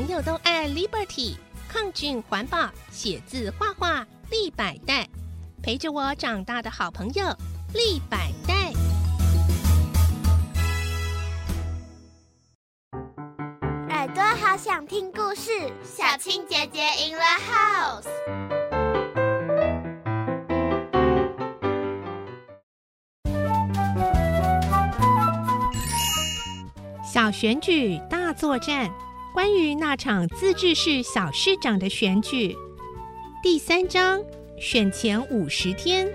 朋友都爱 Liberty，抗菌环保，写字画画立百代，陪着我长大的好朋友立百代。耳朵好想听故事，小青姐姐 in the house。小选举大作战，关于那场自治市小市长的选举，第三章选前五十天。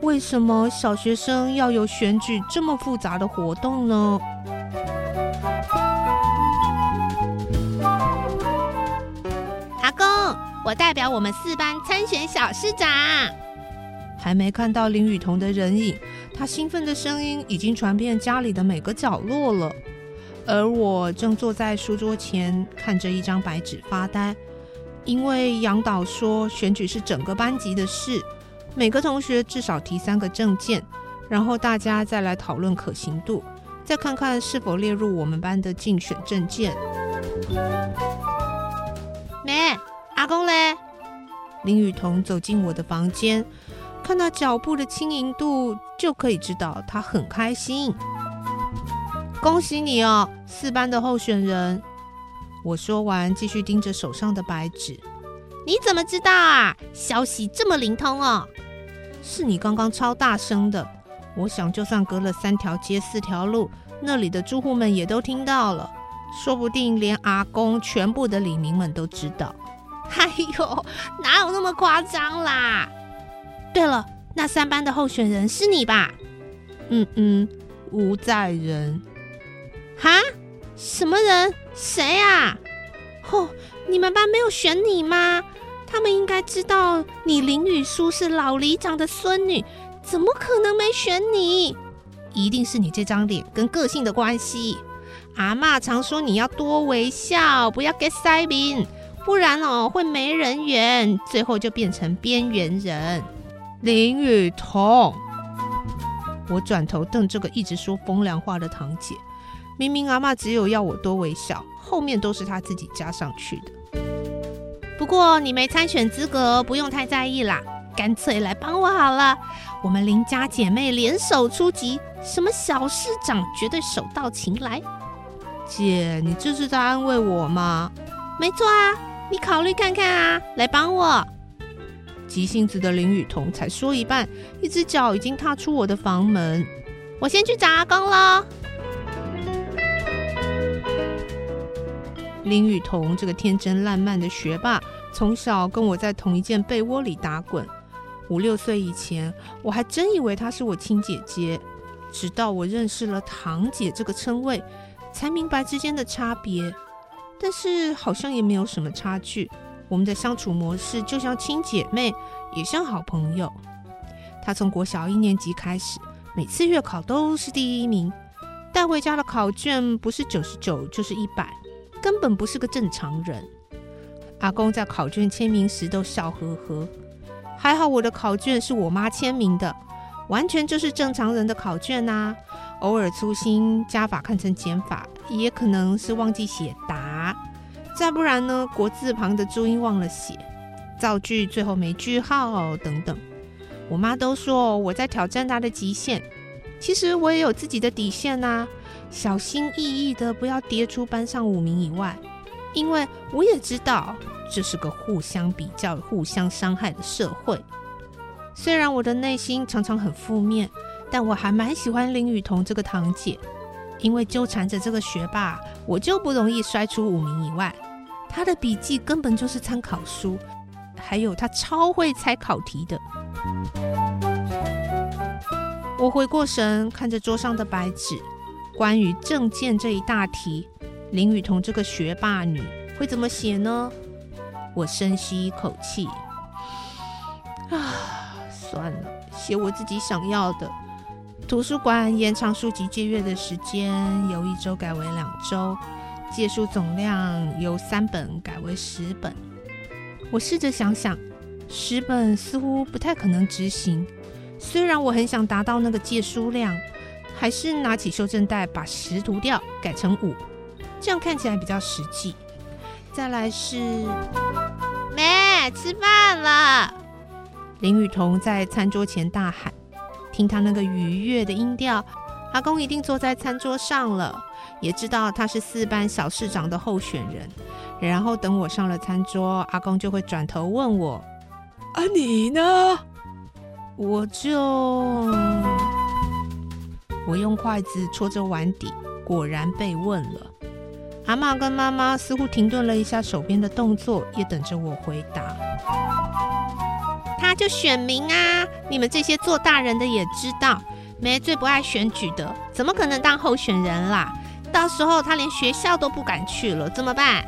为什么小学生要有选举这么复杂的活动呢？阿公，我代表我们四班参选小市长。还没看到林雨桐的人影，他兴奋的声音已经传遍家里的每个角落了。而我正坐在书桌前，看着一张白纸发呆。因为杨导说选举是整个班级的事，每个同学至少提三个证件，然后大家再来讨论可行度，再看看是否列入我们班的竞选证件。没，阿公嘞？林雨桐走进我的房间，看到脚步的轻盈度，就可以知道他很开心。恭喜你哦，四班的候选人。我说完，继续盯着手上的白纸。你怎么知道啊？消息这么灵通哦？是你刚刚超大声的，我想就算隔了三条街、四条路，那里的住户们也都听到了，说不定连阿公全部的李民们都知道。哎呦，哪有那么夸张啦？对了，那三班的候选人是你吧？嗯嗯，吴在仁。哈？什么人？谁啊？哦，你们班没有选你吗？他们应该知道你林雨书是老里长的孙女，怎么可能没选你？一定是你这张脸跟个性的关系。阿妈常说你要多微笑，不要 get 塞宾，不然哦会没人缘，最后就变成边缘人。林雨桐，我转头瞪这个一直说风凉话的堂姐。明明阿妈只有要我多微笑，后面都是她自己加上去的。不过你没参选资格，不用太在意啦，干脆来帮我好了。我们邻家姐妹联手出击，什么小市长绝对手到擒来。姐，你这是在安慰我吗？没错啊，你考虑看看啊，来帮我。急性子的林雨桐才说一半，一只脚已经踏出我的房门。我先去找阿公喽。林雨桐这个天真烂漫的学霸，从小跟我在同一件被窝里打滚。五六岁以前，我还真以为她是我亲姐姐，直到我认识了堂姐这个称谓，才明白之间的差别。但是好像也没有什么差距，我们的相处模式就像亲姐妹，也像好朋友。她从国小一年级开始，每次月考都是第一名，带回家的考卷不是九十九就是一百。根本不是个正常人。阿公在考卷签名时都笑呵呵。还好我的考卷是我妈签名的，完全就是正常人的考卷呐。偶尔粗心加法看成减法，也可能是忘记写答。再不然呢，国字旁的注音忘了写，造句最后没句号等等。我妈都说我在挑战她的极限，其实我也有自己的底线呐。小心翼翼的，不要跌出班上五名以外，因为我也知道这是个互相比较、互相伤害的社会。虽然我的内心常常很负面，但我还蛮喜欢林雨桐这个堂姐，因为纠缠着这个学霸，我就不容易摔出五名以外。他的笔记根本就是参考书，还有他超会猜考题的。我回过神，看着桌上的白纸。关于证件这一大题，林雨桐这个学霸女会怎么写呢？我深吸一口气，啊，算了，写我自己想要的。图书馆延长书籍借阅的时间，由一周改为两周；借书总量由三本改为十本。我试着想想，十本似乎不太可能执行。虽然我很想达到那个借书量。还是拿起修正带把十涂掉，改成五，这样看起来比较实际。再来是妹吃饭了。林雨桐在餐桌前大喊，听他那个愉悦的音调，阿公一定坐在餐桌上了，也知道他是四班小市长的候选人。然后等我上了餐桌，阿公就会转头问我：“啊，你呢？”我就我用筷子戳着碗底，果然被问了。阿妈跟妈妈似乎停顿了一下手边的动作，也等着我回答。他就选民啊！你们这些做大人的也知道，梅最不爱选举的，怎么可能当候选人啦？到时候他连学校都不敢去了，怎么办？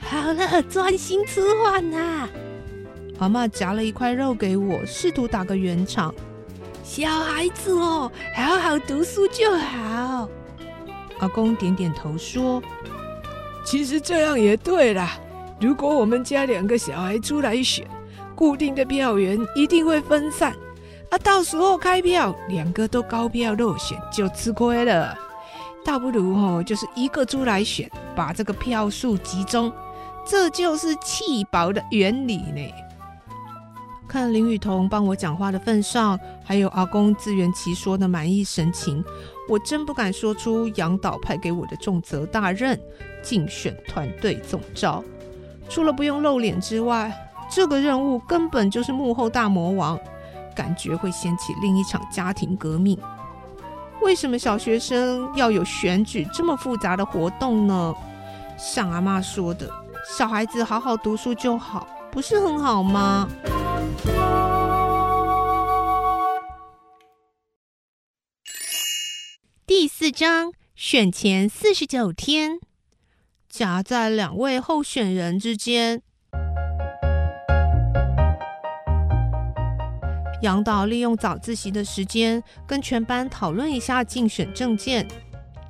好了，专心吃饭呐！阿妈夹了一块肉给我，试图打个圆场。小孩子哦，好好读书就好。阿公点点头说。其实这样也对啦。如果我们家两个小孩出来选，固定的票源一定会分散，啊，到时候开票两个都高票落选就吃亏了。倒不如哦，就是一个出来选，把这个票数集中，这就是弃保的原理呢。看林雨桐帮我讲话的份上，还有阿公自圆其说的满意神情。我真不敢说出杨导派给我的重责大任——竞选团队总召。除了不用露脸之外，这个任务根本就是幕后大魔王，感觉会掀起另一场家庭革命。为什么小学生要有选举这么复杂的活动呢？像阿妈说的，小孩子好好读书就好，不是很好吗？章选前四十九天，夹在两位候选人之间。杨导利用早自习的时间，跟全班讨论一下竞选证件。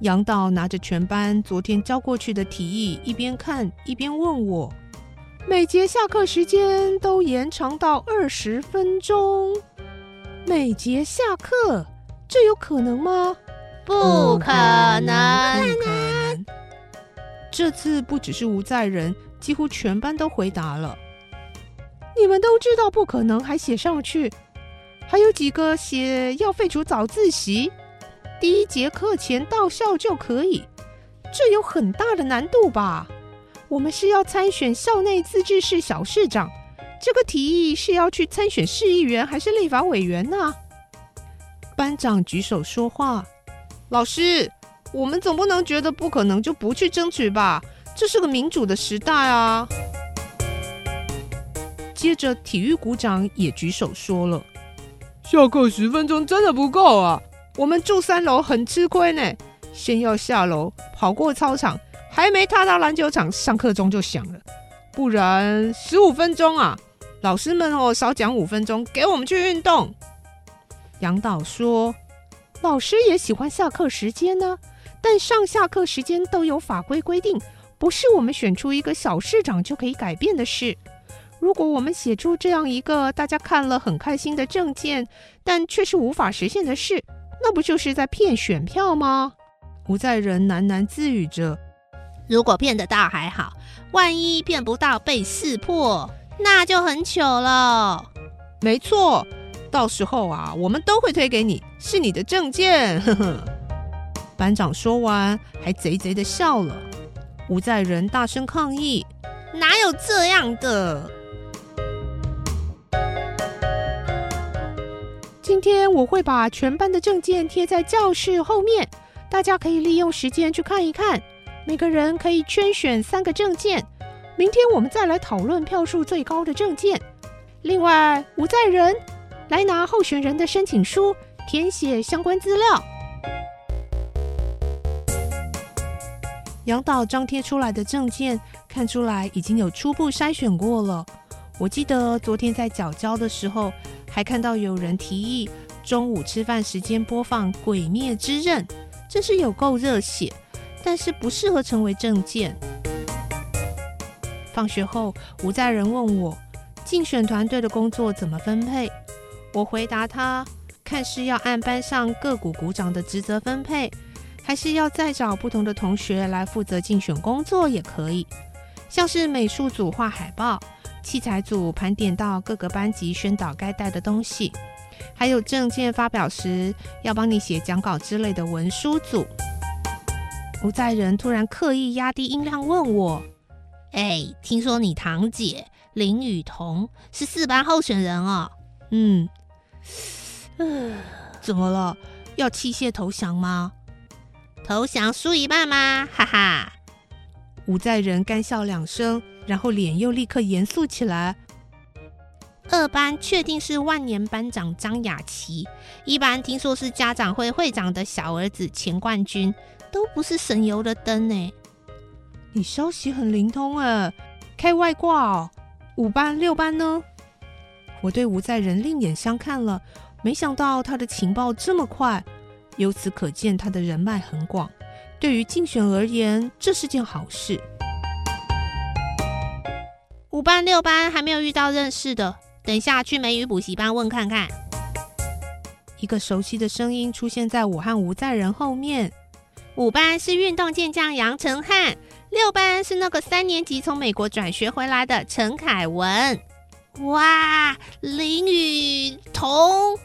杨导拿着全班昨天交过去的提议，一边看一边问我：“每节下课时间都延长到二十分钟，每节下课，这有可能吗？”不可能！这次不只是吴在人，几乎全班都回答了。你们都知道不可能，还写上去。还有几个写要废除早自习，第一节课前到校就可以。这有很大的难度吧？我们是要参选校内自治市小市长，这个提议是要去参选市议员还是立法委员呢？班长举手说话。老师，我们总不能觉得不可能就不去争取吧？这是个民主的时代啊！接着，体育股长也举手说了：“下课十分钟真的不够啊！我们住三楼很吃亏呢，先要下楼跑过操场，还没踏到篮球场，上课钟就响了。不然十五分钟啊！老师们哦，少讲五分钟，给我们去运动。”杨导说。老师也喜欢下课时间呢，但上下课时间都有法规规定，不是我们选出一个小市长就可以改变的事。如果我们写出这样一个大家看了很开心的证件，但却是无法实现的事，那不就是在骗选票吗？吴在仁喃喃自语着：“如果骗得到还好，万一骗不到被识破，那就很糗了。”没错。到时候啊，我们都会推给你，是你的证件。呵呵。班长说完，还贼贼的笑了。吴在人大声抗议：“哪有这样的？今天我会把全班的证件贴在教室后面，大家可以利用时间去看一看。每个人可以圈选三个证件。明天我们再来讨论票数最高的证件。另外，吴在人。”来拿候选人的申请书，填写相关资料。杨导张贴出来的证件，看出来已经有初步筛选过了。我记得昨天在缴交的时候，还看到有人提议中午吃饭时间播放《鬼灭之刃》，真是有够热血，但是不适合成为证件。放学后，吴在人问我，竞选团队的工作怎么分配？我回答他：看是要按班上各股股长的职责分配，还是要再找不同的同学来负责竞选工作也可以。像是美术组画海报，器材组盘点到各个班级宣导该带的东西，还有证件发表时要帮你写讲稿之类的文书组。吴在仁突然刻意压低音量问我：“哎，听说你堂姐林雨桐是四班候选人哦？嗯，怎么了？要弃械投降吗？投降输一半吗？哈哈！”吴在仁干笑两声，然后脸又立刻严肃起来。二班确定是万年班长张雅琪，一班听说是家长会会长的小儿子钱冠军，都不是省油的灯呢。你消息很灵通哎，开外挂哦。五班、六班呢？我对吴在仁另眼相看了，没想到他的情报这么快，由此可见他的人脉很广。对于竞选而言，这是件好事。五班、六班还没有遇到认识的，等下去美语补习班问看看。一个熟悉的声音出现在我和吴在仁后面。五班是运动健将杨成汉，六班是那个三年级从美国转学回来的陈凯文。哇，林雨桐！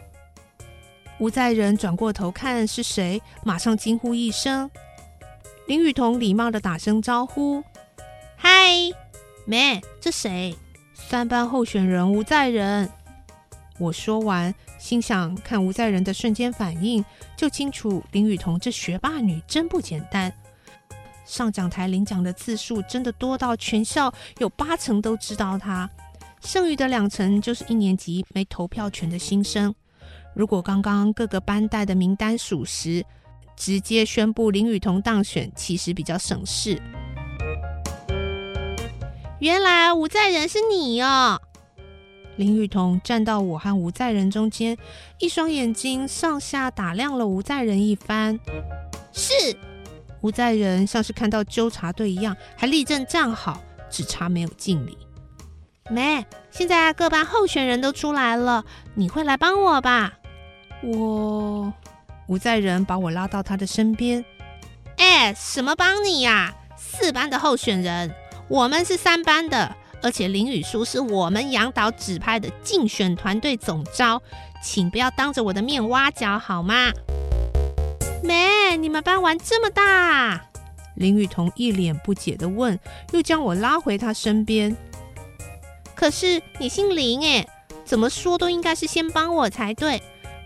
吴在仁转过头看是谁，马上惊呼一声。林雨桐礼貌的打声招呼：“嗨，妹，这谁？三班候选人吴在仁。”我说完，心想看吴在仁的瞬间反应，就清楚林雨桐这学霸女真不简单。上讲台领奖的次数真的多到全校有八成都知道她，剩余的两成就是一年级没投票权的新生。如果刚刚各个班带的名单属实，直接宣布林雨桐当选，其实比较省事。原来吴在仁是你哦！林雨桐站到我和吴在仁中间，一双眼睛上下打量了吴在仁一番。是吴在仁像是看到纠察队一样，还立正站好，只差没有敬礼。没，现在各班候选人都出来了，你会来帮我吧？我。吴在仁把我拉到他的身边，哎，什么帮你呀？四班的候选人，我们是三班的，而且林雨书是我们杨导指派的竞选团队总招，请不要当着我的面挖角好吗？没，你们班玩这么大？林雨桐一脸不解的问，又将我拉回他身边。可是你姓林哎，怎么说都应该是先帮我才对。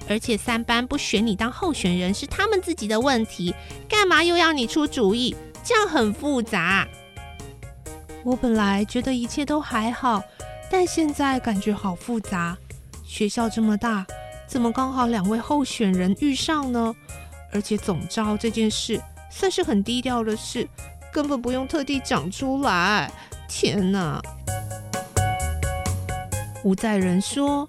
而且三班不选你当候选人是他们自己的问题，干嘛又要你出主意？这样很复杂。我本来觉得一切都还好，但现在感觉好复杂。学校这么大，怎么刚好两位候选人遇上呢？而且总招这件事算是很低调的事，根本不用特地讲出来。天哪！吴在仁说：“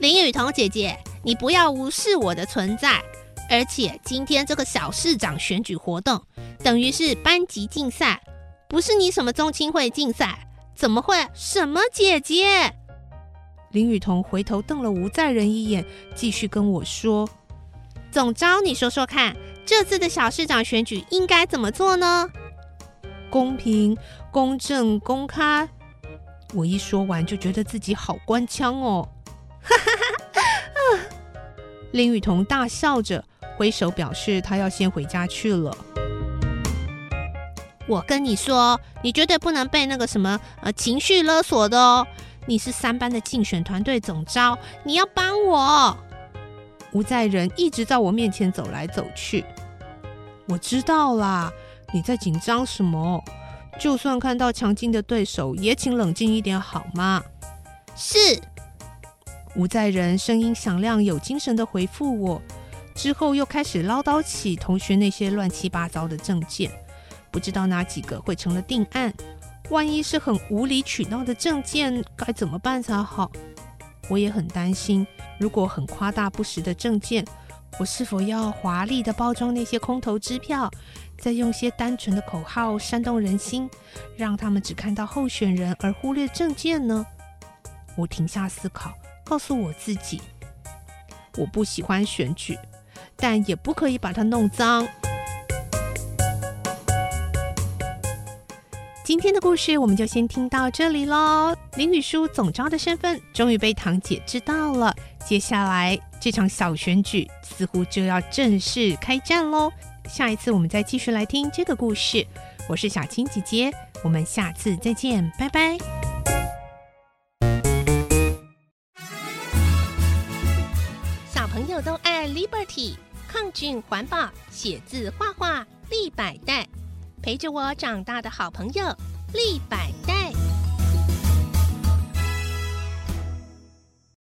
林雨桐姐姐。”你不要无视我的存在，而且今天这个小市长选举活动等于是班级竞赛，不是你什么中青会竞赛，怎么会？什么姐姐？林雨桐回头瞪了吴在仁一眼，继续跟我说：“总招，你说说看，这次的小市长选举应该怎么做呢？公平、公正、公开。”我一说完就觉得自己好官腔哦，哈哈哈。林雨桐大笑着挥手表示，他要先回家去了。我跟你说，你绝对不能被那个什么呃情绪勒索的哦。你是三班的竞选团队总招，你要帮我。吴在仁一直在我面前走来走去。我知道啦，你在紧张什么？就算看到强劲的对手，也请冷静一点好吗？是。吴在仁声音响亮、有精神的回复我，之后又开始唠叨起同学那些乱七八糟的证件，不知道哪几个会成了定案。万一是很无理取闹的证件，该怎么办才好？我也很担心，如果很夸大不实的证件，我是否要华丽的包装那些空头支票，再用些单纯的口号煽动人心，让他们只看到候选人而忽略证件呢？我停下思考。告诉我自己，我不喜欢选举，但也不可以把它弄脏。今天的故事我们就先听到这里喽。林雨书总招的身份终于被堂姐知道了，接下来这场小选举似乎就要正式开战喽。下一次我们再继续来听这个故事。我是小青姐姐，我们下次再见，拜拜。抗菌环保，写字画画立百代，陪着我长大的好朋友立百代。